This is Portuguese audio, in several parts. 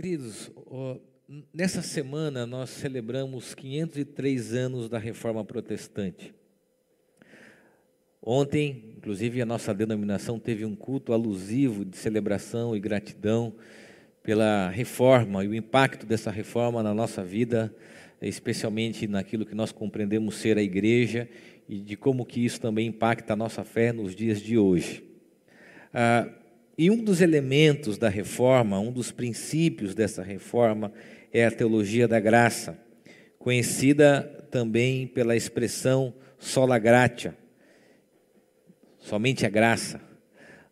Queridos, nessa semana nós celebramos 503 anos da Reforma Protestante. Ontem, inclusive, a nossa denominação teve um culto alusivo de celebração e gratidão pela reforma e o impacto dessa reforma na nossa vida, especialmente naquilo que nós compreendemos ser a igreja e de como que isso também impacta a nossa fé nos dias de hoje. Ah, e um dos elementos da reforma, um dos princípios dessa reforma, é a teologia da graça, conhecida também pela expressão sola gratia, somente a graça.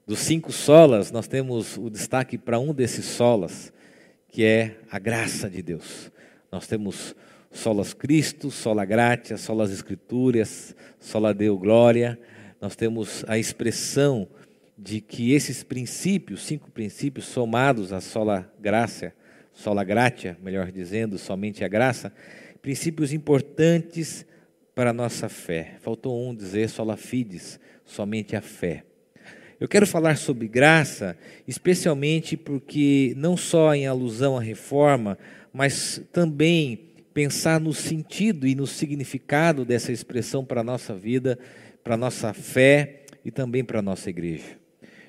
Dos cinco solas, nós temos o destaque para um desses solas, que é a graça de Deus. Nós temos solas Cristo, sola gratia, solas Escrituras, sola Deo glória. Nós temos a expressão de que esses princípios, cinco princípios somados à sola graça, sola gratia, melhor dizendo, somente a graça, princípios importantes para a nossa fé. Faltou um dizer sola fides, somente a fé. Eu quero falar sobre graça, especialmente porque não só em alusão à reforma, mas também pensar no sentido e no significado dessa expressão para a nossa vida, para a nossa fé e também para a nossa igreja.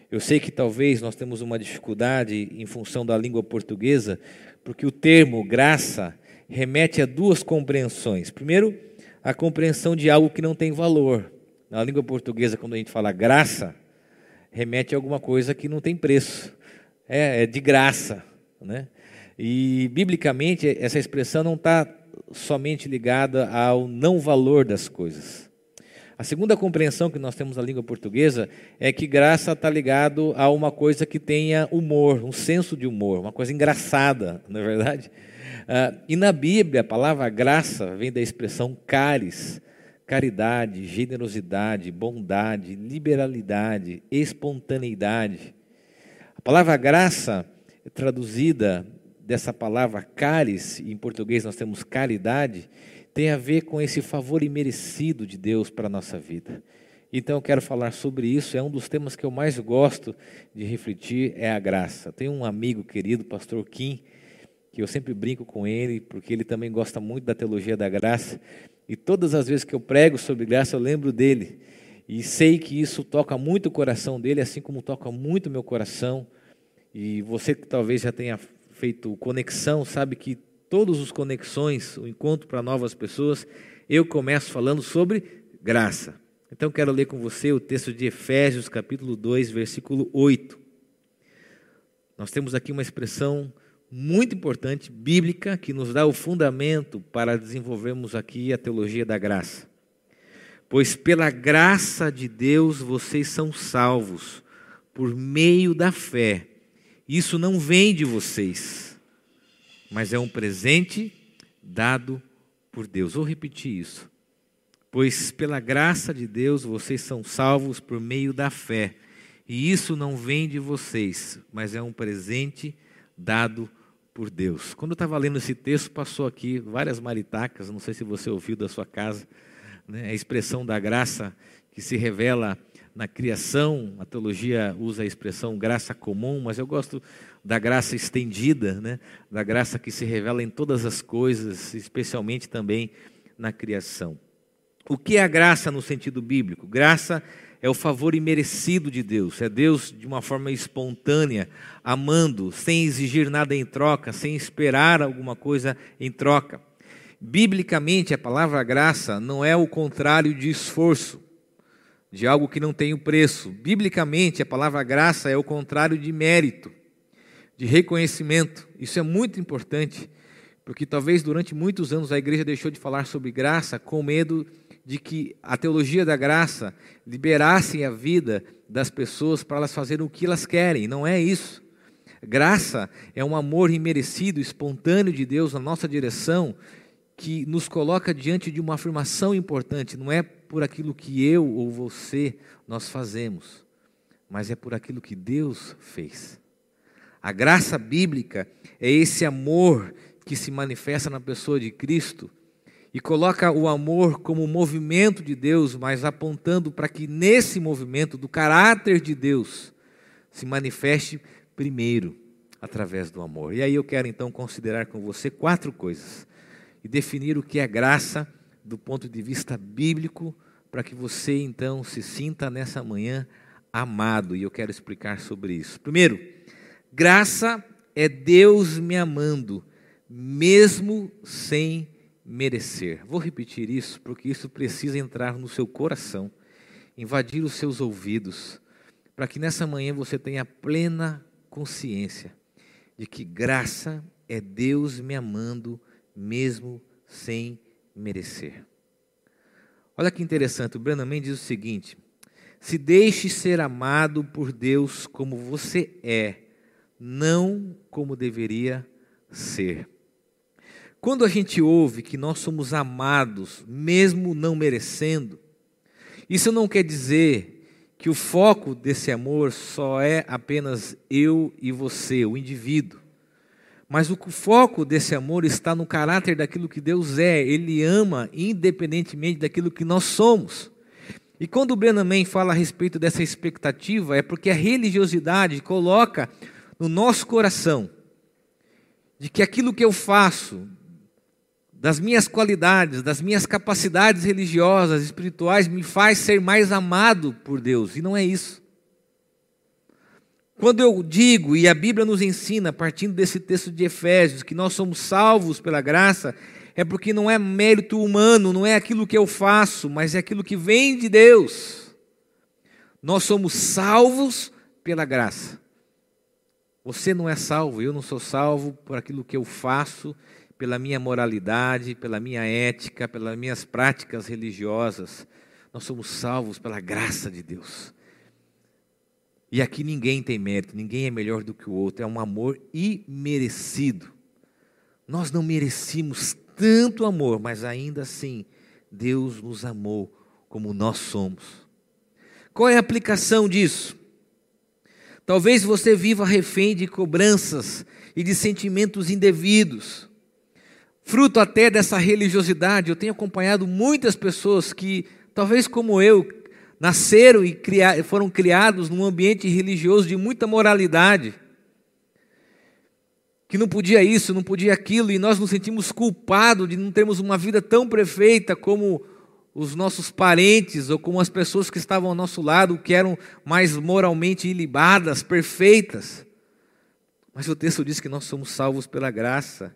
Eu sei que talvez nós temos uma dificuldade em função da língua portuguesa, porque o termo graça remete a duas compreensões. Primeiro, a compreensão de algo que não tem valor. Na língua portuguesa, quando a gente fala graça, remete a alguma coisa que não tem preço. É, é de graça. Né? E, biblicamente, essa expressão não está somente ligada ao não valor das coisas. A segunda compreensão que nós temos na língua portuguesa é que graça está ligado a uma coisa que tenha humor, um senso de humor, uma coisa engraçada, não é verdade? Ah, e na Bíblia, a palavra graça vem da expressão caris, caridade, generosidade, bondade, liberalidade, espontaneidade. A palavra graça, traduzida dessa palavra caris, em português nós temos caridade, tem a ver com esse favor imerecido de Deus para a nossa vida. Então eu quero falar sobre isso, é um dos temas que eu mais gosto de refletir, é a graça. Tenho um amigo querido, pastor Kim, que eu sempre brinco com ele, porque ele também gosta muito da teologia da graça, e todas as vezes que eu prego sobre graça, eu lembro dele. E sei que isso toca muito o coração dele, assim como toca muito o meu coração. E você que talvez já tenha feito conexão, sabe que todos os conexões, o encontro para novas pessoas, eu começo falando sobre graça. Então quero ler com você o texto de Efésios, capítulo 2, versículo 8. Nós temos aqui uma expressão muito importante, bíblica, que nos dá o fundamento para desenvolvermos aqui a teologia da graça. Pois pela graça de Deus vocês são salvos, por meio da fé. Isso não vem de vocês mas é um presente dado por Deus. Vou repetir isso. Pois pela graça de Deus vocês são salvos por meio da fé. E isso não vem de vocês, mas é um presente dado por Deus. Quando eu estava lendo esse texto, passou aqui várias maritacas, não sei se você ouviu da sua casa, né? a expressão da graça que se revela na criação, a teologia usa a expressão graça comum, mas eu gosto da graça estendida, né? da graça que se revela em todas as coisas, especialmente também na criação. O que é a graça no sentido bíblico? Graça é o favor imerecido de Deus, é Deus de uma forma espontânea, amando, sem exigir nada em troca, sem esperar alguma coisa em troca. Biblicamente, a palavra graça não é o contrário de esforço, de algo que não tem o preço. Biblicamente, a palavra graça é o contrário de mérito de reconhecimento. Isso é muito importante, porque talvez durante muitos anos a igreja deixou de falar sobre graça com medo de que a teologia da graça liberasse a vida das pessoas para elas fazerem o que elas querem. Não é isso. Graça é um amor imerecido, espontâneo de Deus na nossa direção, que nos coloca diante de uma afirmação importante. Não é por aquilo que eu ou você nós fazemos, mas é por aquilo que Deus fez. A graça bíblica é esse amor que se manifesta na pessoa de Cristo e coloca o amor como movimento de Deus, mas apontando para que nesse movimento do caráter de Deus se manifeste primeiro. através do amor. E aí eu quero então considerar com você quatro coisas e definir o que é graça do ponto de vista bíblico, para que você então se sinta nessa manhã amado, e eu quero explicar sobre isso. Primeiro, graça é Deus me amando, mesmo sem merecer. Vou repetir isso porque isso precisa entrar no seu coração, invadir os seus ouvidos, para que nessa manhã você tenha plena consciência de que graça é Deus me amando, mesmo sem merecer. Olha que interessante, o Branham diz o seguinte: se deixe ser amado por Deus como você é, não como deveria ser. Quando a gente ouve que nós somos amados, mesmo não merecendo, isso não quer dizer que o foco desse amor só é apenas eu e você, o indivíduo. Mas o foco desse amor está no caráter daquilo que Deus é. Ele ama independentemente daquilo que nós somos. E quando o Brennan fala a respeito dessa expectativa, é porque a religiosidade coloca no nosso coração de que aquilo que eu faço, das minhas qualidades, das minhas capacidades religiosas, espirituais, me faz ser mais amado por Deus. E não é isso. Quando eu digo, e a Bíblia nos ensina, partindo desse texto de Efésios, que nós somos salvos pela graça, é porque não é mérito humano, não é aquilo que eu faço, mas é aquilo que vem de Deus. Nós somos salvos pela graça. Você não é salvo, eu não sou salvo por aquilo que eu faço, pela minha moralidade, pela minha ética, pelas minhas práticas religiosas. Nós somos salvos pela graça de Deus. E aqui ninguém tem mérito, ninguém é melhor do que o outro, é um amor imerecido. Nós não merecíamos tanto amor, mas ainda assim, Deus nos amou como nós somos. Qual é a aplicação disso? Talvez você viva refém de cobranças e de sentimentos indevidos, fruto até dessa religiosidade. Eu tenho acompanhado muitas pessoas que, talvez como eu, nasceram e foram criados num ambiente religioso de muita moralidade, que não podia isso, não podia aquilo, e nós nos sentimos culpados de não termos uma vida tão perfeita como os nossos parentes ou como as pessoas que estavam ao nosso lado, que eram mais moralmente ilibadas, perfeitas. Mas o texto diz que nós somos salvos pela graça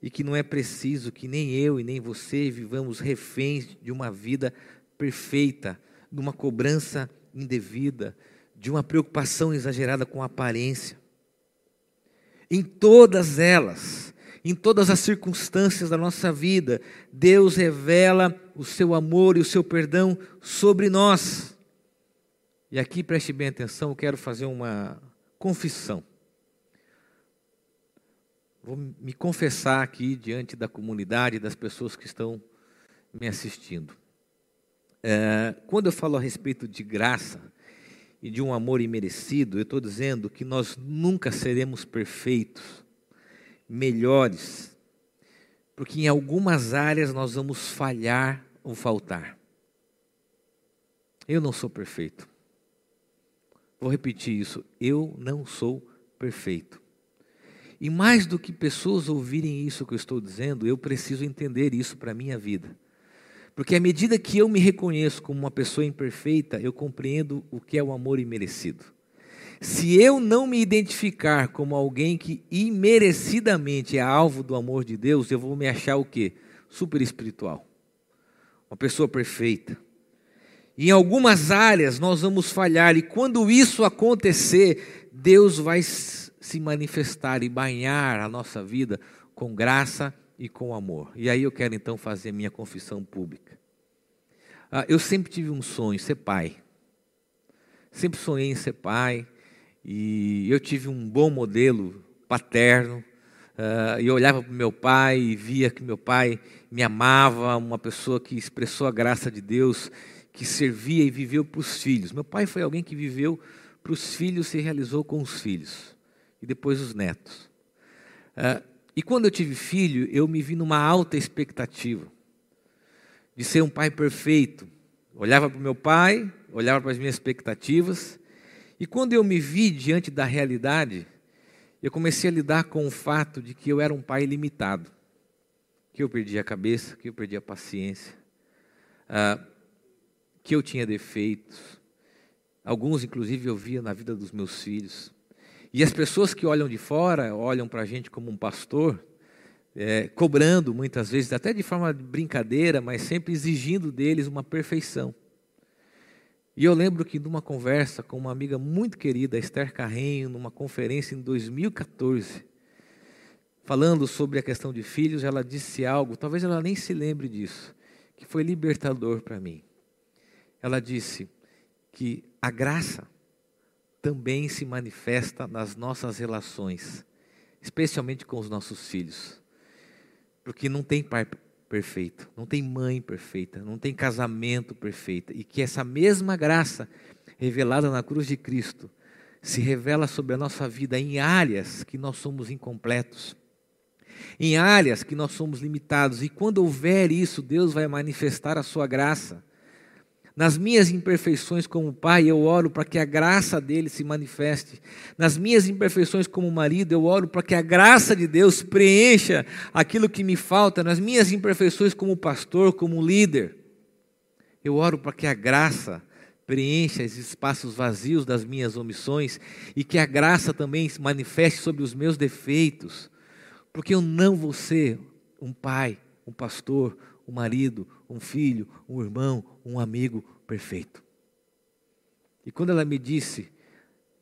e que não é preciso que nem eu e nem você vivamos reféns de uma vida perfeita, de uma cobrança indevida, de uma preocupação exagerada com a aparência. Em todas elas, em todas as circunstâncias da nossa vida, Deus revela o seu amor e o seu perdão sobre nós. E aqui preste bem atenção, eu quero fazer uma confissão. Vou me confessar aqui diante da comunidade, das pessoas que estão me assistindo. É, quando eu falo a respeito de graça e de um amor imerecido, eu estou dizendo que nós nunca seremos perfeitos, melhores, porque em algumas áreas nós vamos falhar ou faltar. Eu não sou perfeito. Vou repetir isso. Eu não sou perfeito. E mais do que pessoas ouvirem isso que eu estou dizendo, eu preciso entender isso para a minha vida. Porque à medida que eu me reconheço como uma pessoa imperfeita, eu compreendo o que é o amor imerecido. Se eu não me identificar como alguém que imerecidamente é alvo do amor de Deus, eu vou me achar o quê? Super espiritual. Uma pessoa perfeita. Em algumas áreas nós vamos falhar, e quando isso acontecer, Deus vai se manifestar e banhar a nossa vida com graça e com amor. E aí eu quero então fazer minha confissão pública. Ah, eu sempre tive um sonho, ser pai. Sempre sonhei em ser pai. E eu tive um bom modelo paterno. Uh, e eu olhava para meu pai e via que meu pai me amava, uma pessoa que expressou a graça de Deus, que servia e viveu para os filhos. Meu pai foi alguém que viveu para os filhos, se realizou com os filhos e depois os netos. Uh, e quando eu tive filho, eu me vi numa alta expectativa de ser um pai perfeito. Olhava para o meu pai, olhava para as minhas expectativas, e quando eu me vi diante da realidade, eu comecei a lidar com o fato de que eu era um pai limitado, que eu perdia a cabeça, que eu perdia a paciência, ah, que eu tinha defeitos, alguns inclusive eu via na vida dos meus filhos. E as pessoas que olham de fora, olham para a gente como um pastor, é, cobrando muitas vezes, até de forma de brincadeira, mas sempre exigindo deles uma perfeição. E eu lembro que numa conversa com uma amiga muito querida, Esther Carrenho, numa conferência em 2014, falando sobre a questão de filhos, ela disse algo, talvez ela nem se lembre disso, que foi libertador para mim. Ela disse que a graça também se manifesta nas nossas relações, especialmente com os nossos filhos. Porque não tem pai perfeito, não tem mãe perfeita, não tem casamento perfeito, e que essa mesma graça revelada na cruz de Cristo se revela sobre a nossa vida em áreas que nós somos incompletos, em áreas que nós somos limitados, e quando houver isso, Deus vai manifestar a sua graça. Nas minhas imperfeições como pai, eu oro para que a graça dele se manifeste. Nas minhas imperfeições como marido, eu oro para que a graça de Deus preencha aquilo que me falta. Nas minhas imperfeições como pastor, como líder, eu oro para que a graça preencha esses espaços vazios das minhas omissões e que a graça também se manifeste sobre os meus defeitos. Porque eu não vou ser um pai, um pastor, um marido, um filho, um irmão, um amigo perfeito. E quando ela me disse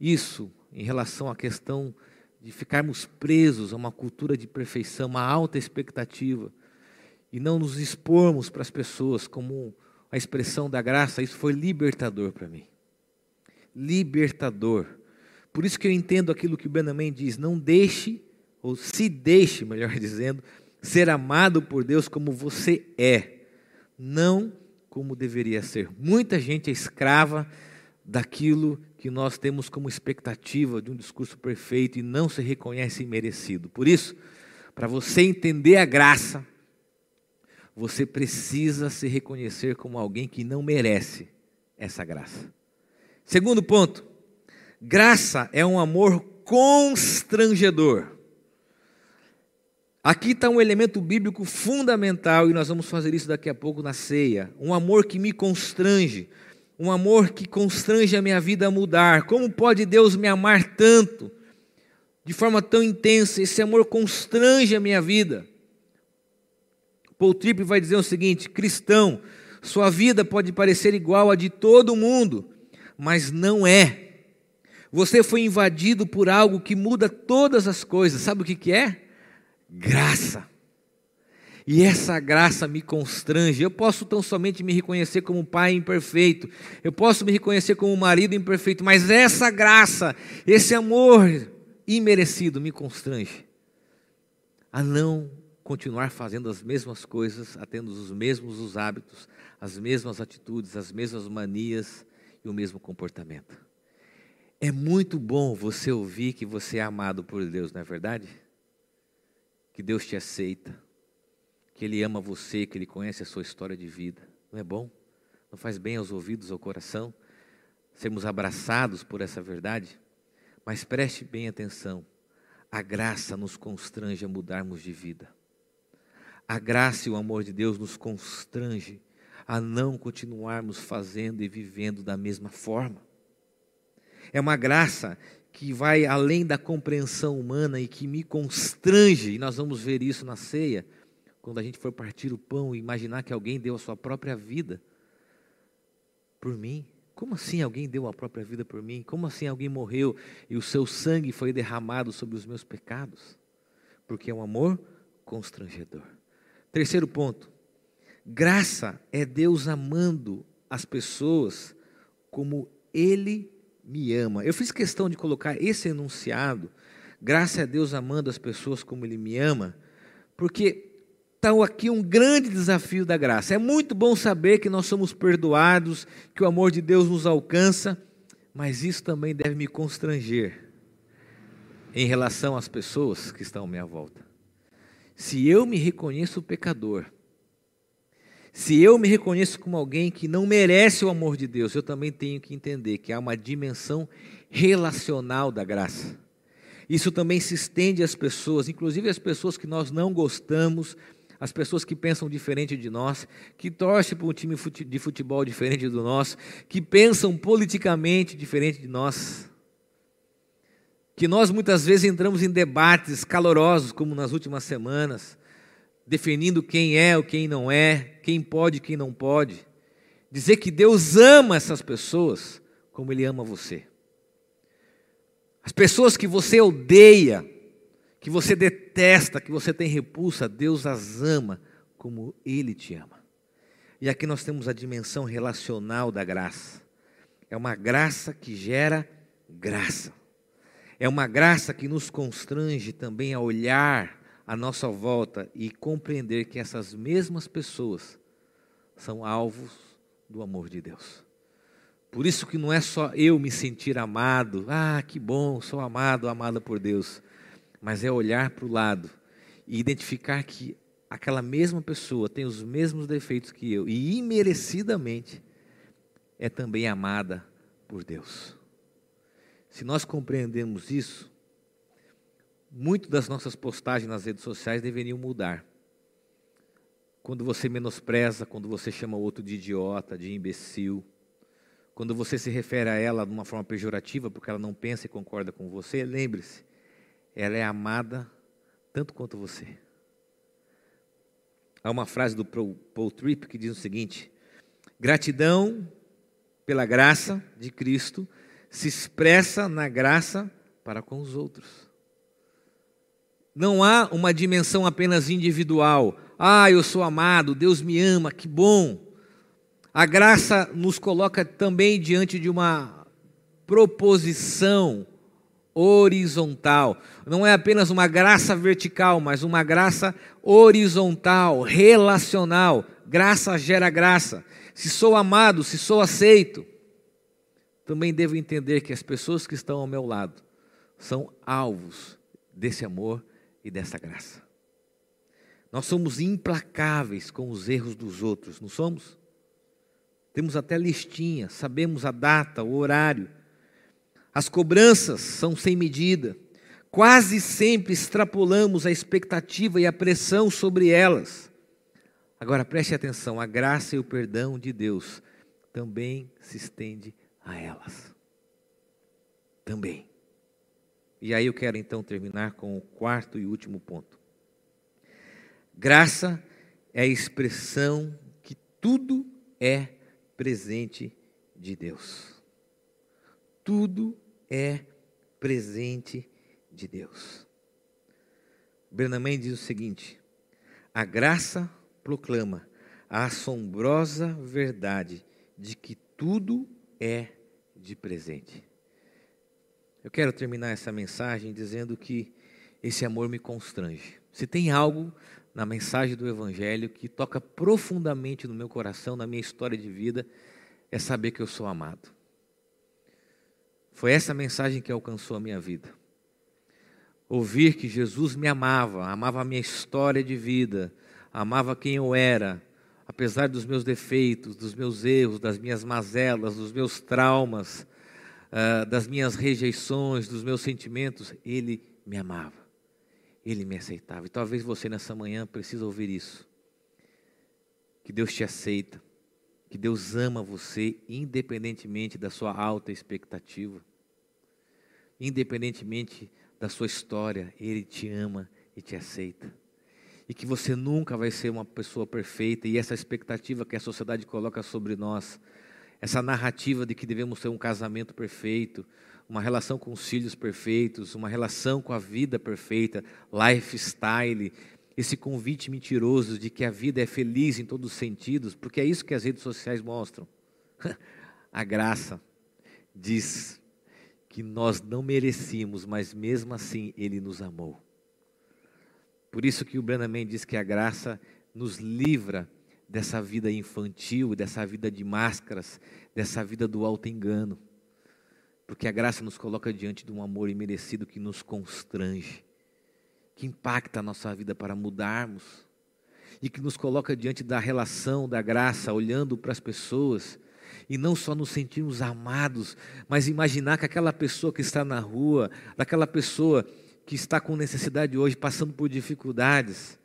isso em relação à questão de ficarmos presos a uma cultura de perfeição, uma alta expectativa, e não nos expormos para as pessoas como a expressão da graça, isso foi libertador para mim. Libertador. Por isso que eu entendo aquilo que o Benamém diz: não deixe, ou se deixe, melhor dizendo, ser amado por Deus como você é, não como deveria ser. Muita gente é escrava daquilo que nós temos como expectativa de um discurso perfeito e não se reconhece merecido. Por isso, para você entender a graça, você precisa se reconhecer como alguém que não merece essa graça. Segundo ponto, graça é um amor constrangedor. Aqui está um elemento bíblico fundamental e nós vamos fazer isso daqui a pouco na ceia. Um amor que me constrange, um amor que constrange a minha vida a mudar. Como pode Deus me amar tanto, de forma tão intensa? Esse amor constrange a minha vida. Paul Tripp vai dizer o seguinte: cristão, sua vida pode parecer igual a de todo mundo, mas não é. Você foi invadido por algo que muda todas as coisas. Sabe o que, que é? Graça. E essa graça me constrange. Eu posso tão somente me reconhecer como pai imperfeito, eu posso me reconhecer como marido imperfeito, mas essa graça, esse amor imerecido me constrange a não continuar fazendo as mesmas coisas, atendo os mesmos os hábitos, as mesmas atitudes, as mesmas manias e o mesmo comportamento. É muito bom você ouvir que você é amado por Deus, não é verdade? Que Deus te aceita, que Ele ama você, que Ele conhece a sua história de vida. Não é bom? Não faz bem aos ouvidos, ao coração, sermos abraçados por essa verdade? Mas preste bem atenção: a graça nos constrange a mudarmos de vida. A graça e o amor de Deus nos constrange a não continuarmos fazendo e vivendo da mesma forma. É uma graça que vai além da compreensão humana e que me constrange, e nós vamos ver isso na ceia, quando a gente for partir o pão e imaginar que alguém deu a sua própria vida por mim. Como assim alguém deu a própria vida por mim? Como assim alguém morreu e o seu sangue foi derramado sobre os meus pecados? Porque é um amor constrangedor. Terceiro ponto: graça é Deus amando as pessoas como Ele me ama. Eu fiz questão de colocar esse enunciado, graças a Deus amando as pessoas como Ele me ama, porque está aqui um grande desafio da graça. É muito bom saber que nós somos perdoados, que o amor de Deus nos alcança, mas isso também deve me constranger em relação às pessoas que estão à minha volta. Se eu me reconheço pecador, se eu me reconheço como alguém que não merece o amor de Deus, eu também tenho que entender que há uma dimensão relacional da graça. Isso também se estende às pessoas, inclusive às pessoas que nós não gostamos, as pessoas que pensam diferente de nós, que torcem para um time de futebol diferente do nosso, que pensam politicamente diferente de nós. Que nós muitas vezes entramos em debates calorosos, como nas últimas semanas, definindo quem é ou quem não é, quem pode e quem não pode. Dizer que Deus ama essas pessoas como Ele ama você. As pessoas que você odeia, que você detesta, que você tem repulsa, Deus as ama como Ele te ama. E aqui nós temos a dimensão relacional da graça. É uma graça que gera graça. É uma graça que nos constrange também a olhar à nossa volta e compreender que essas mesmas pessoas são alvos do amor de Deus. Por isso que não é só eu me sentir amado, ah, que bom, sou amado, amada por Deus mas é olhar para o lado e identificar que aquela mesma pessoa tem os mesmos defeitos que eu e imerecidamente é também amada por Deus. Se nós compreendemos isso, muito das nossas postagens nas redes sociais deveriam mudar. Quando você menospreza, quando você chama o outro de idiota, de imbecil, quando você se refere a ela de uma forma pejorativa porque ela não pensa e concorda com você, lembre-se, ela é amada tanto quanto você. Há uma frase do Paul Tripp que diz o seguinte: gratidão pela graça de Cristo se expressa na graça para com os outros. Não há uma dimensão apenas individual. Ah, eu sou amado, Deus me ama, que bom. A graça nos coloca também diante de uma proposição horizontal. Não é apenas uma graça vertical, mas uma graça horizontal, relacional. Graça gera graça. Se sou amado, se sou aceito, também devo entender que as pessoas que estão ao meu lado são alvos desse amor e dessa graça. Nós somos implacáveis com os erros dos outros, não somos? Temos até listinha, sabemos a data, o horário as cobranças são sem medida. Quase sempre extrapolamos a expectativa e a pressão sobre elas. Agora preste atenção: a graça e o perdão de Deus também se estende a elas. Também. E aí eu quero então terminar com o quarto e último ponto. Graça é a expressão que tudo é presente de Deus. Tudo é presente de Deus. Brennan diz o seguinte: a graça proclama a assombrosa verdade de que tudo é de presente. Eu quero terminar essa mensagem dizendo que esse amor me constrange. Se tem algo na mensagem do Evangelho que toca profundamente no meu coração, na minha história de vida, é saber que eu sou amado. Foi essa mensagem que alcançou a minha vida. Ouvir que Jesus me amava, amava a minha história de vida, amava quem eu era, apesar dos meus defeitos, dos meus erros, das minhas mazelas, dos meus traumas, uh, das minhas rejeições, dos meus sentimentos, Ele me amava, Ele me aceitava. E talvez você nessa manhã precise ouvir isso. Que Deus te aceita, que Deus ama você, independentemente da sua alta expectativa, independentemente da sua história, Ele te ama e te aceita. E que você nunca vai ser uma pessoa perfeita, e essa expectativa que a sociedade coloca sobre nós, essa narrativa de que devemos ter um casamento perfeito, uma relação com os filhos perfeitos, uma relação com a vida perfeita, lifestyle, esse convite mentiroso de que a vida é feliz em todos os sentidos, porque é isso que as redes sociais mostram. a graça diz que nós não merecíamos, mas mesmo assim Ele nos amou. Por isso que o Branham diz que a graça nos livra dessa vida infantil, dessa vida de máscaras, dessa vida do alto engano. Porque a graça nos coloca diante de um amor imerecido que nos constrange que impacta a nossa vida para mudarmos e que nos coloca diante da relação, da graça, olhando para as pessoas e não só nos sentirmos amados, mas imaginar que aquela pessoa que está na rua, daquela pessoa que está com necessidade hoje, passando por dificuldades,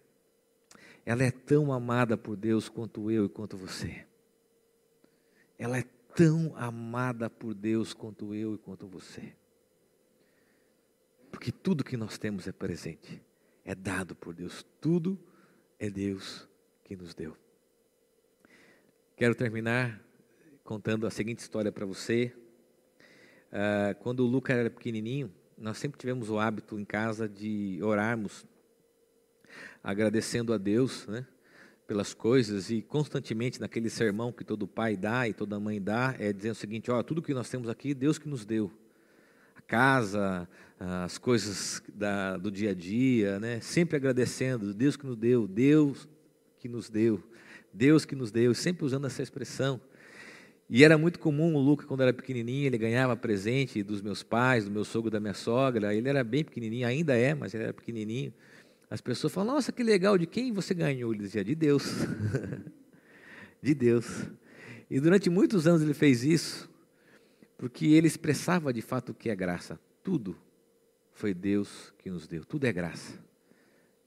ela é tão amada por Deus quanto eu e quanto você. Ela é tão amada por Deus quanto eu e quanto você. Porque tudo que nós temos é presente, é dado por Deus, tudo é Deus que nos deu. Quero terminar contando a seguinte história para você. Uh, quando o Lucas era pequenininho, nós sempre tivemos o hábito em casa de orarmos, agradecendo a Deus, né, pelas coisas e constantemente naquele sermão que todo pai dá e toda mãe dá, é dizendo o seguinte: ó, tudo que nós temos aqui, Deus que nos deu. A casa, as coisas da, do dia a dia, né? Sempre agradecendo, Deus que nos deu, Deus que nos deu, Deus que nos deu, sempre usando essa expressão. E era muito comum o Luca, quando era pequenininho, ele ganhava presente dos meus pais, do meu sogro, da minha sogra. Ele era bem pequenininho, ainda é, mas ele era pequenininho. As pessoas falam: Nossa, que legal, de quem você ganhou? Ele dizia: De Deus. de Deus. E durante muitos anos ele fez isso, porque ele expressava de fato o que é graça. Tudo foi Deus que nos deu, tudo é graça.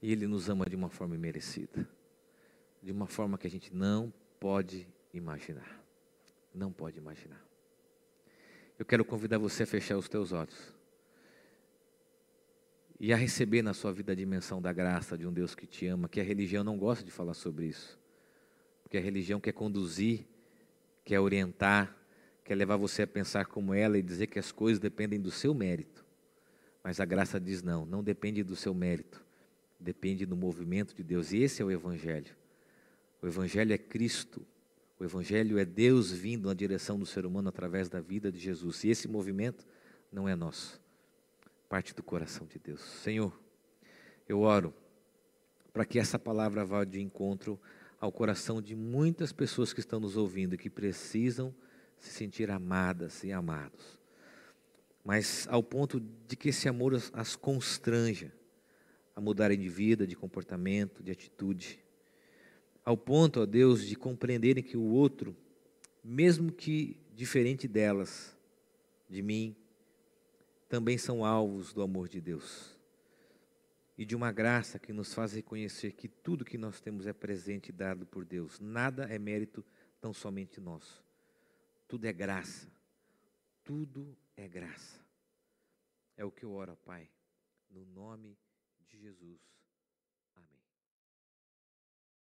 E ele nos ama de uma forma imerecida, de uma forma que a gente não pode imaginar não pode imaginar. Eu quero convidar você a fechar os teus olhos e a receber na sua vida a dimensão da graça de um Deus que te ama, que a religião não gosta de falar sobre isso, porque a religião quer conduzir, quer orientar, quer levar você a pensar como ela e dizer que as coisas dependem do seu mérito. Mas a graça diz não, não depende do seu mérito, depende do movimento de Deus. E esse é o Evangelho. O Evangelho é Cristo o Evangelho é Deus vindo na direção do ser humano através da vida de Jesus. E esse movimento não é nosso, parte do coração de Deus. Senhor, eu oro para que essa palavra vá de encontro ao coração de muitas pessoas que estão nos ouvindo que precisam se sentir amadas e amados. Mas ao ponto de que esse amor as constranja a mudarem de vida, de comportamento, de atitude ao ponto, ó Deus, de compreenderem que o outro, mesmo que diferente delas, de mim, também são alvos do amor de Deus. E de uma graça que nos faz reconhecer que tudo que nós temos é presente dado por Deus. Nada é mérito tão somente nosso. Tudo é graça. Tudo é graça. É o que eu oro, Pai, no nome de Jesus.